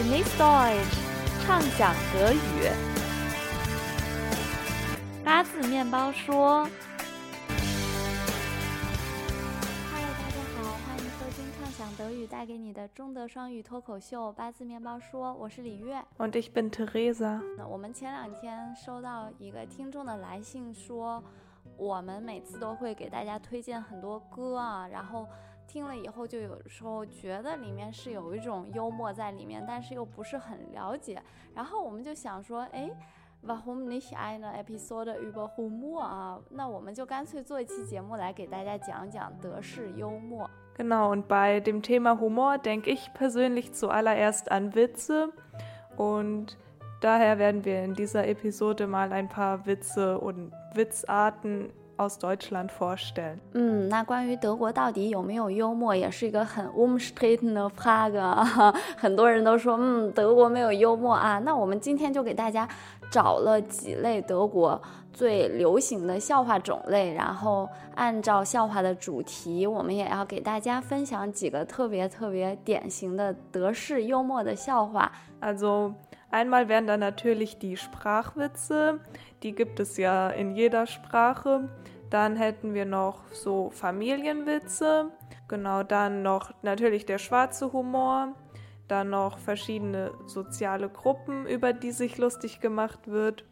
Genieß Deutsch，畅想德语。八字面包说：“嗨，大家好，欢迎收听畅想德语带给你的中德双语脱口秀。八字面包说，我是李月。Und ich bin Theresa. 那我们前两天收到一个听众的来信说，我们每次都会给大家推荐很多歌啊，然后听了以后就有时候觉得里面是有一种幽默在里面，但是又不是很了解。然后我们就想说，哎。Warum nicht eine Episode über Humor 啊？那我们就干脆做一期节目来给大家讲讲德式幽默。Genau, und bei dem Thema Humor denke ich persönlich zuallererst an Witze. Und daher werden wir in dieser Episode mal ein paar Witze und Witzarten aus Deutschland vorstellen. 嗯，那关于德国到底有没有幽默，也是一个很 umstritten 的 Frage 啊。很多人都说，嗯，德国没有幽默啊。那我们今天就给大家找了几类德国最流行的笑话种类，然后按照笑话的主题，我们也要给大家分享几个特别特别典型的德式幽默的笑话。 Also einmal wären da natürlich die Sprachwitze, die gibt es ja in jeder Sprache. Dann hätten wir noch so Familienwitze, genau, dann noch natürlich der schwarze Humor, dann noch verschiedene soziale Gruppen, über die sich lustig gemacht wird,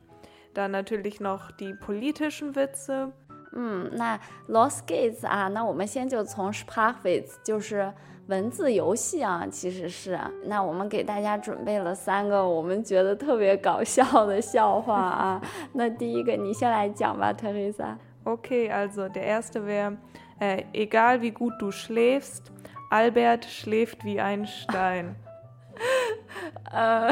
dann natürlich noch die politischen Witze. 嗯，那 Los Gates 啊，那我们先就从 Sprachwitz，就是文字游戏啊，其实是那我们给大家准备了三个我们觉得特别搞笑的笑话啊。那第一个你先来讲吧，Teresa。 Okay, also der erste wäre, äh, egal wie gut du schläfst, Albert schläft wie ein Stein. 呃，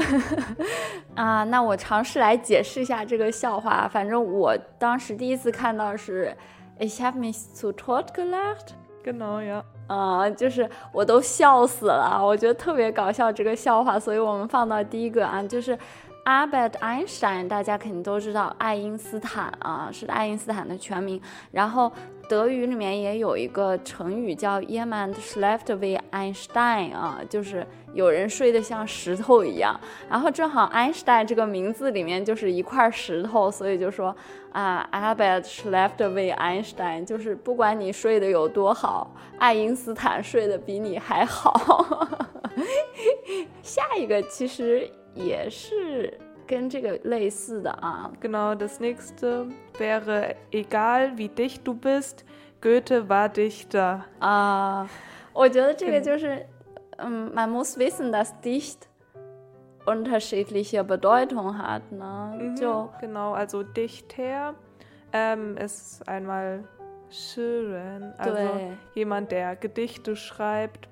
啊，那我尝试来解释一下这个笑话。反正我当时第一次看到是，Ich habe mich zu tot gelacht。Genau, ja. 啊、就是我都笑死了，我觉得特别搞笑这个笑话，所以我们放到第一个啊，就是 Albert Einstein，大家肯定都知道爱因斯坦啊，是爱因斯坦的全名。然后德语里面也有一个成语叫 jemand schläft wie Einstein 啊，就是有人睡得像石头一样。然后正好 Einstein 这个名字里面就是一块石头，所以就说啊，Albert schläft with Einstein，就是不管你睡得有多好，爱因斯坦睡得比你还好。下一个其实也是跟这个类似的啊，Genau, das nächste wäre, egal wie dicht du bist, Goethe war Dichter. 啊，我觉得这个就是，嗯 ，man muss wissen, dass dicht unterschiedliche Bedeutung hat，呢， Mhm, 就 genau, also Dichter ähm, ist einmal schön, also Dui. jemand, der Gedichte schreibt.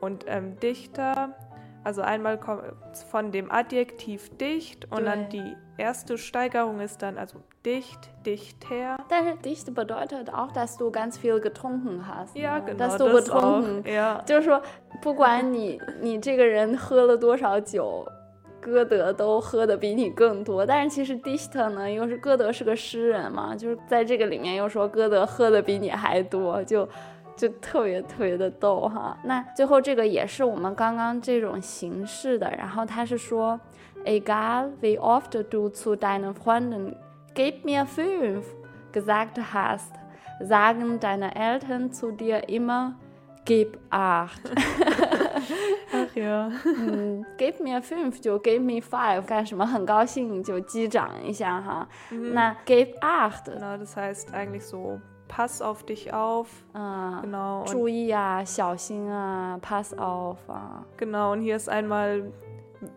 Und ähm, Dichter, also einmal kommt von dem Adjektiv dicht und Dui. dann die erste Steigerung ist dann also dicht, dichter. 但是 dicht bedeutet auch, dass du ganz viel getrunken hast， Ja, 呢 genau, dass du das auch. betrunken， Ja. 就是说， 不管你你这个人喝了多少酒，歌德都喝的比你更多。但是其实 Discht 呢，又是歌德是个诗人嘛，就是在这个里面又说歌德喝的比你还多，就 就特别特别的逗哈。那最后这个也是我们刚刚这种形式的，然后他是说，egal we oft du zu deinen Freunden gib mir fünf gesagt hast, sagen deine Eltern zu dir immer gib acht。 Ach ja. 嗯，give me a fünf 就 give me five，干什么很高兴就击掌一下哈。那 give acht， Genau, das heißt eigentlich so, pass auf dich auf. 嗯， Genau. Und 注意啊，小心啊，pass off 啊， Genau, und hier ist einmal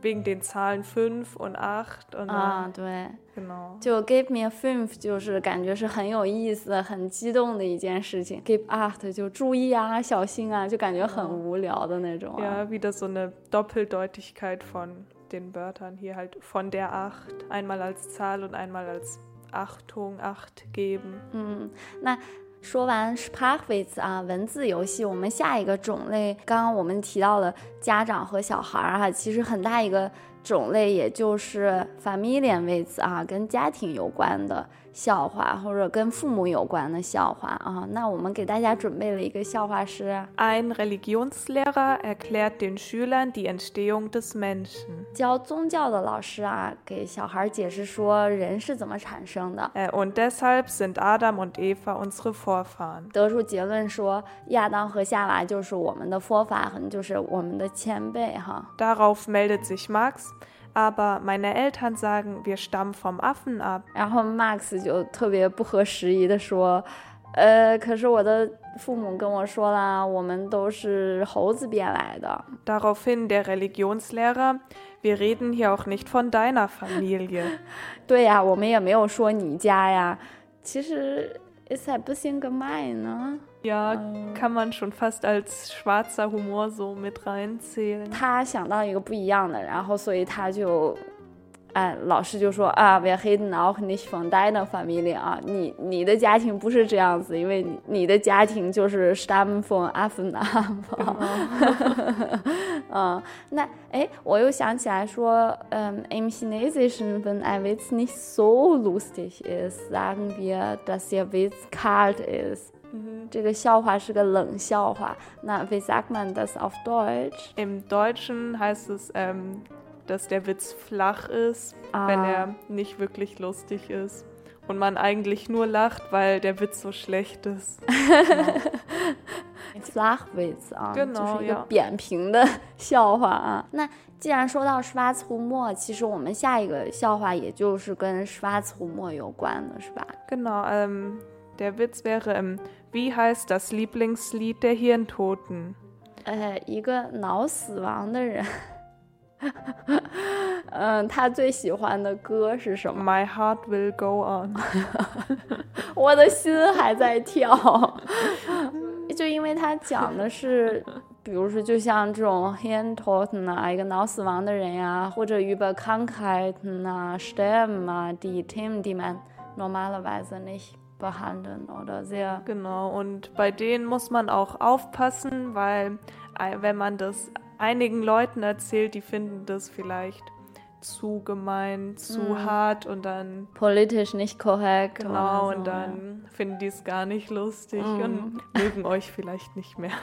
wegen den Zahlen 5 und 8 und 啊 dann, 对， genau. 就 give me a fünf 就是感觉是很有意思、很激动的一件事情，give acht 就注意啊，小心啊，就感觉很无聊的那种啊。 Ja, wieder so eine Doppeldeutigkeit von den Wörtern hier halt von der 8, einmal als Zahl und einmal als Achtung, Acht geben. 嗯，那 说完 Sparkwith 啊，文字游戏，我们下一个种类，刚刚我们提到了家长和小孩儿啊，其实很大一个种类也就是 Familian w i t s 啊，跟家庭有关的。笑话或者跟父母有关的笑话啊，那我们给大家准备了一个笑话是：Ein Religionslehrer erklärt den Schülern die Entstehung des Menschen。教宗教的老师啊，给小孩解释说人是怎么产生的。Und deshalb sind Adam und Eva unsere Vorfahren。得出结论说，亚当和夏娃就是我们的 Vorfahren，就是我们的前辈哈。Darauf meldet sich Max。 aber meine Eltern sagen, wir stammen vom Affen ab. 然后 Max 就特别不合时宜的说，呃，可是我的父母跟我说啦，我们都是猴子变来的。Daraufhin der Religionslehrer, wir reden hier auch nicht von deiner Familie. 对呀，我们也没有说你家呀。其实 ist ein bisschen gemein, ne? Ja, ähm, kann man schon fast als schwarzer Humor so mit reinzählen. 他想到一个不一样的，然后所以他就哎，老师就说啊，wir reden auch nicht von deiner Familie 啊，你你的家庭不是这样子，因为你你的家庭就是 stammen von Affen ab。嗯，那哎，我又想起来说，嗯，im Chinesischen wenn ein Witz nicht so lustig ist, sagen wir, dass der Witz kalt ist。这个笑话是个冷笑话。那 wie sagt man das auf Deutsch? Im Deutschen heißt es ähm, dass der Witz flach ist, ah. wenn er nicht wirklich lustig ist. Und man eigentlich nur lacht, weil der Witz so schlecht ist. Genau. Flachwitz 啊，genau, 就是一个扁平的笑话啊。那既然说到 Schwarzhumor，其实我们下一个笑话也就是跟 Schwarzhumor 有关的，是吧？Genau, ähm, der Witz wäre, ähm, wie heißt das Lieblingslied der Hirntoten? 呃，一个脑死亡的人。 嗯，他最喜欢的歌是什么？My heart will go on。我的心还在跳。就因为他讲的是，比如说，就像这种 Hirntoten 啊，一个脑死亡的人呀，或者 über Krankheiten 啊，sterben 啊，die Themen, die man normalerweise nicht behandeln oder sehr. Genau, und bei denen muss man auch aufpassen, weil wenn man das einigen Leuten erzählt, die finden das vielleicht zu gemein, zu mm. hart und dann politisch nicht korrekt. Genau, so, und dann ja. finden die es gar nicht lustig mm. und mögen euch vielleicht nicht mehr.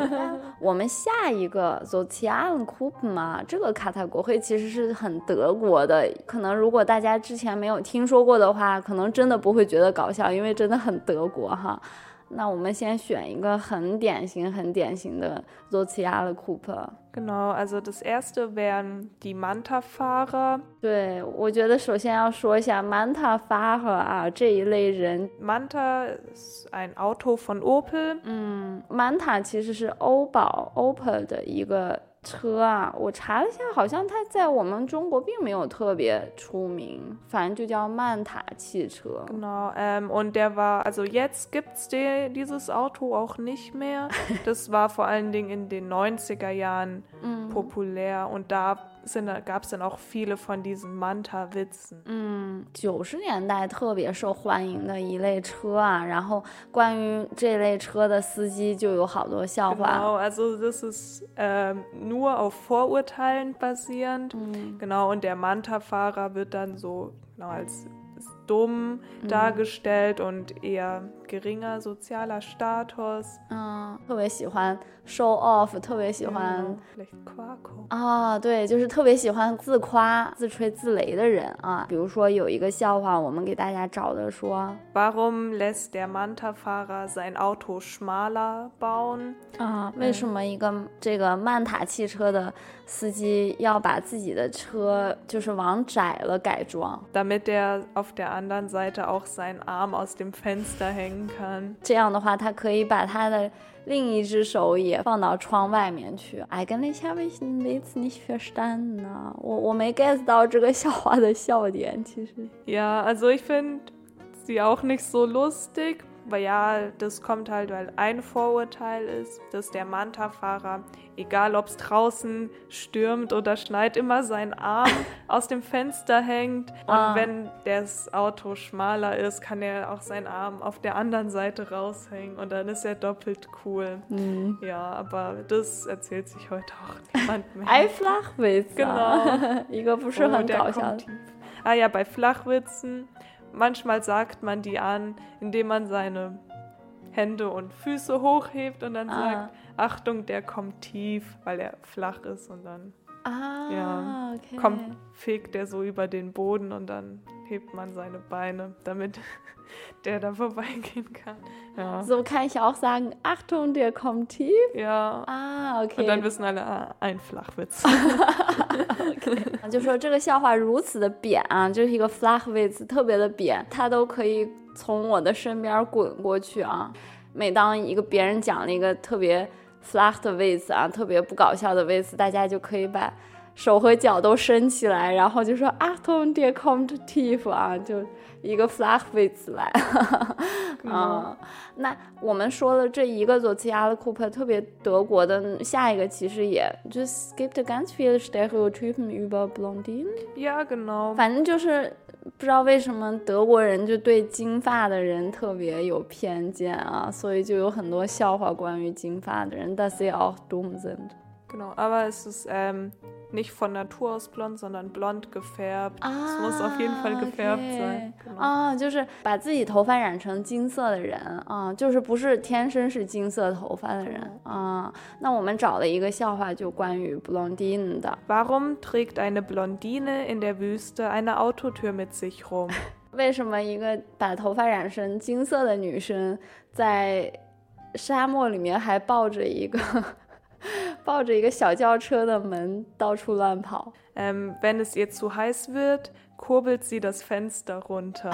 我们下一个 sozialen Gruppen 嘛，这个卡塔国会其实是很德国的，可能如果大家之前没有听说过的话，可能真的不会觉得搞笑，因为真的很德国哈。 那我们先选一个很典型、很典型的 soziale Gruppe。Genau, also das erste wären die Manta-Fahrer. 对，我觉得首先要说一下 Manta-Fahrer 啊这一类人。Manta ist ein Auto von Opel. 嗯，Manta 其实是欧宝 Opel 的一个车啊，我查了一下，好像它在我们中国并没有特别出名，反正就叫曼塔汽车。Genau, ähm, und der war, also jetzt gibt's die, dieses Auto auch nicht mehr. Das war vor allen Dingen in den 90er Jahren populär und da gab es dann auch viele von diesen Manta-Witzen。嗯，九十年代特别受欢迎的一类车啊，然后关于这类车的司机就有好多笑话。Genau, also das ist äh, nur auf Vorurteilen basierend. Mhm. Genau, und der Manta-Fahrer wird dann so genau als dumm mhm. dargestellt und eher geringer sozialer Status. 嗯，特别喜欢 show off，特别喜欢 vielleicht Quaco 啊，对，就是特别喜欢自夸、自吹自擂的人啊。比如说有一个笑话，我们给大家找的说，Warum lässt der Manta-Fahrer sein Auto schmaler bauen？啊，为什么一个这个曼塔汽车的司机要把自己的车就是往窄了改装？Damit er auf der anderen Seite auch seinen Arm aus dem Fenster 这样的话，他可以把他的另一只手也放到窗外面去。Eigentlich habe ich nichts nicht verstanden. 我我没 get 到这个笑话的笑点，其实。Ja, also ich finde sie auch nicht so lustig. weil ja, das kommt halt, weil ein Vorurteil ist, dass der Manta-Fahrer, egal ob es draußen stürmt oder schneit, immer seinen Arm aus dem Fenster hängt. Und ah. wenn das Auto schmaler ist, kann er auch seinen Arm auf der anderen Seite raushängen und dann ist er doppelt cool. Mhm. Ja, aber das erzählt sich heute auch niemand mehr. Ein Flachwitz. Genau. ich glaube, schon oh, der kommt tief. Ah ja, bei Flachwitzen manchmal sagt man die an, indem man seine Hände und Füße hochhebt und dann Ah. sagt, Achtung, der kommt tief, weil er flach ist und dann Ah, Ja. okay. kommt, fegt er so über den Boden und dann hebt man seine Beine, damit der da vorbeigehen kann. Ja. So kann ich auch sagen, Achtung, der kommt tief. Ja. Ah, okay. Und dann wissen alle, ah, ein Flachwitz. 就说这个笑话如此的扁啊，就是一个 flachwitz，特别的扁，它都可以从我的身边滚过去啊。每当一个别人讲了一个特别 flach 的 witz 啊，特别不搞笑的 witz，大家就可以把手和脚都伸起来，然后就说 Achtung, der kommt tief 啊，就一个 flachwitz 来。啊、那我们说了这一个 soziale Gruppe 特别德国的，下一个其实也就是 gibt ganz viele Stereotypen über Blondinen。ja, genau. 反正就是不知道为什么德国人就对金发的人特别有偏见啊，所以就有很多笑话关于金发的人，dass sie auch dumm sind。Genau, aber es ist ähm, nicht von Natur aus blond, sondern blond gefärbt. es muss auf jeden Fall gefärbt sein. Genau. 啊，就是把自己头发染成金色的人啊，就是不是天生是金色头发的人啊。那我们找了一个笑话，就关于 blondine 的。 Warum trägt eine Blondine in der Wüste eine Autotür mit sich rum? 为什么一个把头发染成金色的女生在沙漠里面还抱着一个 抱着一个小轿车的门到处乱跑？ Ähm, wenn es ihr zu heiß wird, kurbelt sie das Fenster runter.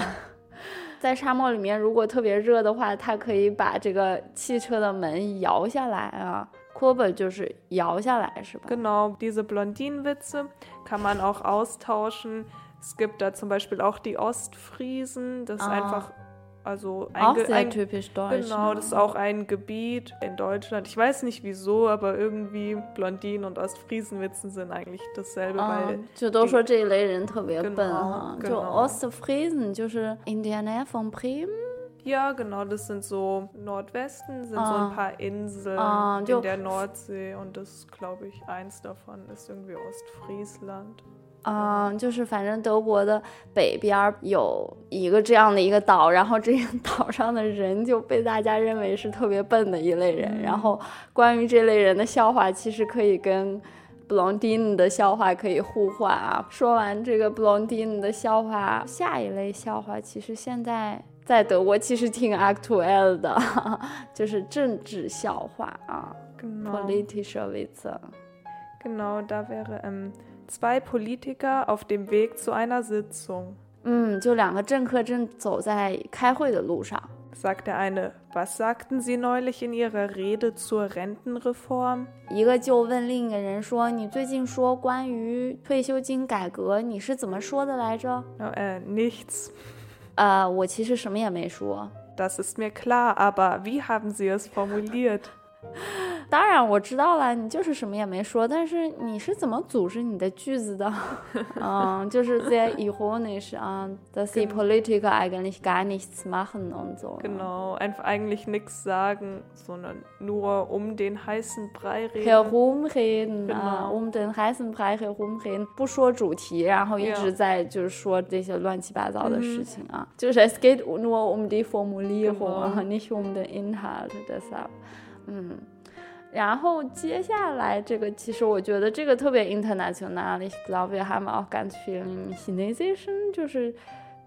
在沙漠里面，如果特别热的话，她可以把这个汽车的门摇下来啊 k u r b e 就是摇下来，是吧？ Genau, diese Blondinenwitze kann man auch austauschen. Es gibt da zum Beispiel auch die Ostfriesen, das ist Ah. einfach, also auch sehr ein, typisch deutsch. Genau, ne? das ist auch ein Gebiet in Deutschland. Ich weiß nicht wieso, aber irgendwie Blondinen und Ostfriesenwitzen sind eigentlich dasselbe. Ah, weil die, genau, genau. Ostfriesen, Nähe von Bremen. Ja, genau, das sind so Nordwesten, sind ah, so ein ah. paar Inseln ah, in der Nordsee und das, glaube ich, eins davon ist irgendwie Ostfriesland. 嗯，就是反正德国的北边儿有一个这样的一个岛，然后这个 岛上的人就被大家认为是特别笨的一类人。然后关于这类人的笑话，其实可以跟 Blondine 的笑话可以互换啊。说完这个 Blondine 的笑话，下一类笑话其实现在在德国其实挺 aktuell 的，就是政治笑话啊，politische Witze。Genau, da wäre ähm, zwei Politiker auf dem Weg zu einer Sitzung. 嗯，就两个政客正走在开会的路上。 Sagt der eine, was sagten Sie neulich in Ihrer Rede zur Rentenreform? 一个就问另一个人说：“你最近说关于退休金改革，你是怎么说的来着 No, äh, nichts.？” 呃，我其实什么也没说。 Das ist mir klar, aber wie haben Sie es formuliert? 当然我知道了，你就是什么也没说，但是你是怎么组织你的句子的？嗯，就是 sehr ironisch 啊，dass die Politiker eigentlich gar nichts machen und so。Genau, einfach eigentlich nichts sagen, sondern nur um den heißen Brei reden. herumreden 啊 Genau，um den heißen Brei herumreden，不说主题，然后一直在就是说这些乱七八糟的事情啊，就是 es geht nur um die Formulierung，Genau 啊 nicht um den Inhalt deshalb，嗯。然后接下来这个，其实我觉得这个特别 international。Ich glaube, wir haben auch ganz viel Chinesischen，就是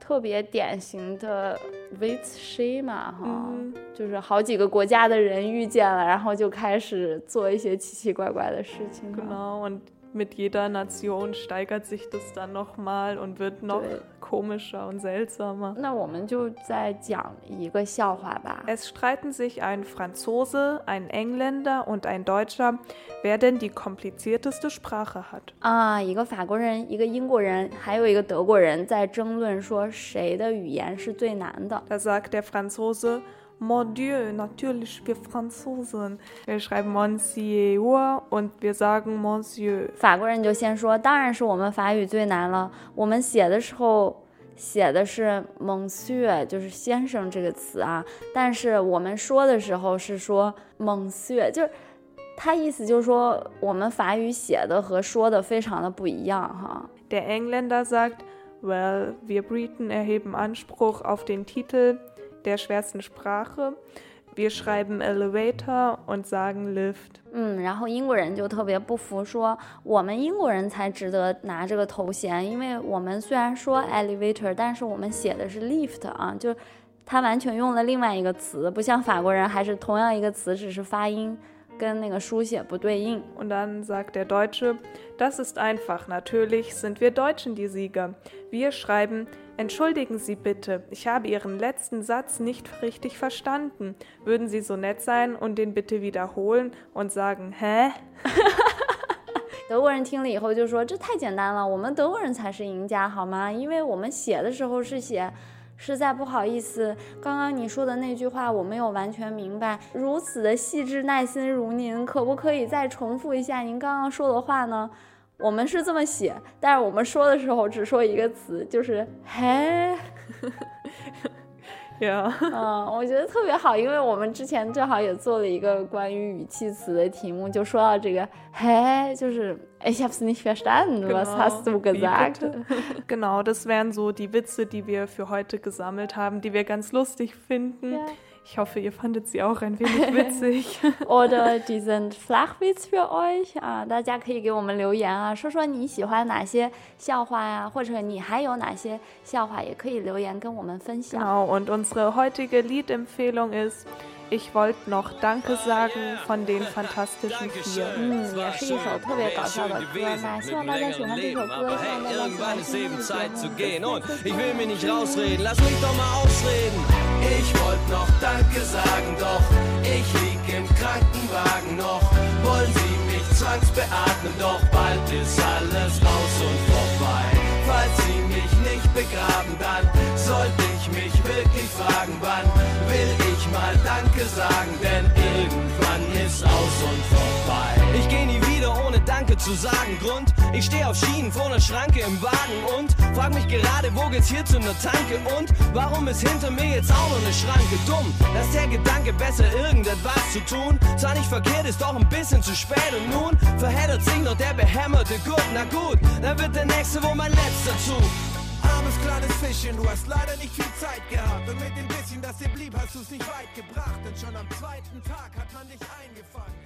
特别典型的 Witz Schema 哈。Mhm. 就是好几个国家的人遇见了，然后就开始做一些奇奇怪怪的事情。Genau, und mit jeder Nation steigert sich das dann nochmal und wird noch Ja. komischer und seltsamer. 那我们就再讲一个笑话吧。 Es streiten sich ein Franzose, ein Engländer und ein Deutscher, wer denn die komplizierteste Sprache hat. 啊，一个法国人，一个英国人，还有一个德国人在争论说谁的语言是最难的。 Da sagt der Franzose, Mon Dieu, natürlich wir Franzosen. Wir schreiben Monsieur und wir sagen Monsieur. 法国人就先说，当然是我们法语最难了。我们写的时候写的是 Monsieur，就是先生这个词啊，但是我们说的时候是说 Monsieur，就是他意思就是说我们法语写的和说的非常的不一样哈。Der Engländer sagt, well, wir Briten erheben Anspruch auf den Titel der schwersten Sprache. Wir schreiben Elevator und sagen Lift. 嗯，然后英国人就特别不服，说我们英国人才值得拿这个头衔，因为我们虽然说 elevator，但是我们写的是 lift 啊，就他完全用了另外一个词，不像法国人还是同样一个词，只是发音。跟那个书写不对应。Und dann sagt der Deutsche, das ist einfach. Natürlich sind wir Deutschen die Sieger. Wir schreiben, entschuldigen Sie bitte, ich habe Ihren letzten Satz nicht richtig verstanden. Würden Sie so nett sein und den bitte wiederholen und sagen, hä? 德国人听了以后就说：“这太简单了，我们德国人才是赢家，好吗？因为我们写的时候是写。” 实在不好意思，刚刚你说的那句话我没有完全明白。如此的细致耐心如您，可不可以再重复一下您刚刚说的话呢？我们是这么写，但是我们说的时候只说一个词，就是嘿。呀，嗯，我觉得特别好，因为我们之前正好也做了一个关于语气词的题目，就说到这个，嘿，就是 ich hab's nicht verstanden, was hast du gesagt? Genau, das wären so die Witze, die wir für heute gesammelt haben, die wir ganz lustig finden. Ja. Ich hoffe, ihr fandet sie auch ein wenig witzig. Oder die sind Flachwitz für euch 啊，大家可以给我们留言啊，说说你喜欢哪些笑话呀，或者你还有哪些笑话，也可以留言跟我们分享。Genau, und unsere heutige Liedempfehlung ist Ich wollte noch Danke sagen von den Fantastischen Vier. Mm, ja, ist ein total 搞笑的歌。那希望大家喜欢这首歌，希望大家喜欢听这个节目。Ich will mir nicht rausreden, lass mich doch mal ausreden. Ich wollte noch Danke sagen, doch ich lieg im Krankenwagen noch. Wollen Sie mich zwangsbeatmen, doch bald ist alles raus und vorbei. Falls Sie mich nicht begraben, dann sollte ich mich wirklich fragen, wann will ich mal Danke sagen, denn irgendwann ist aus und vorbei. Ich geh nie zu sagen. Grund, ich steh auf Schienen vor einer Schranke im Wagen und frag mich gerade, wo geht's hier zu einer Tanke und warum ist hinter mir jetzt auch noch eine Schranke? Dumm, dass der Gedanke besser irgendetwas zu tun, zwar nicht verkehrt, ist doch ein bisschen zu spät und nun verheddert sich noch der behämmerte Gut. Na gut, dann wird der nächste wohl mein letzter Zug armes kleines Fischchen, du hast leider nicht viel Zeit gehabt. Und mit dem bisschen, das dir blieb, hast du es nicht weit gebracht. Denn schon am zweiten Tag hat man dich eingefangen.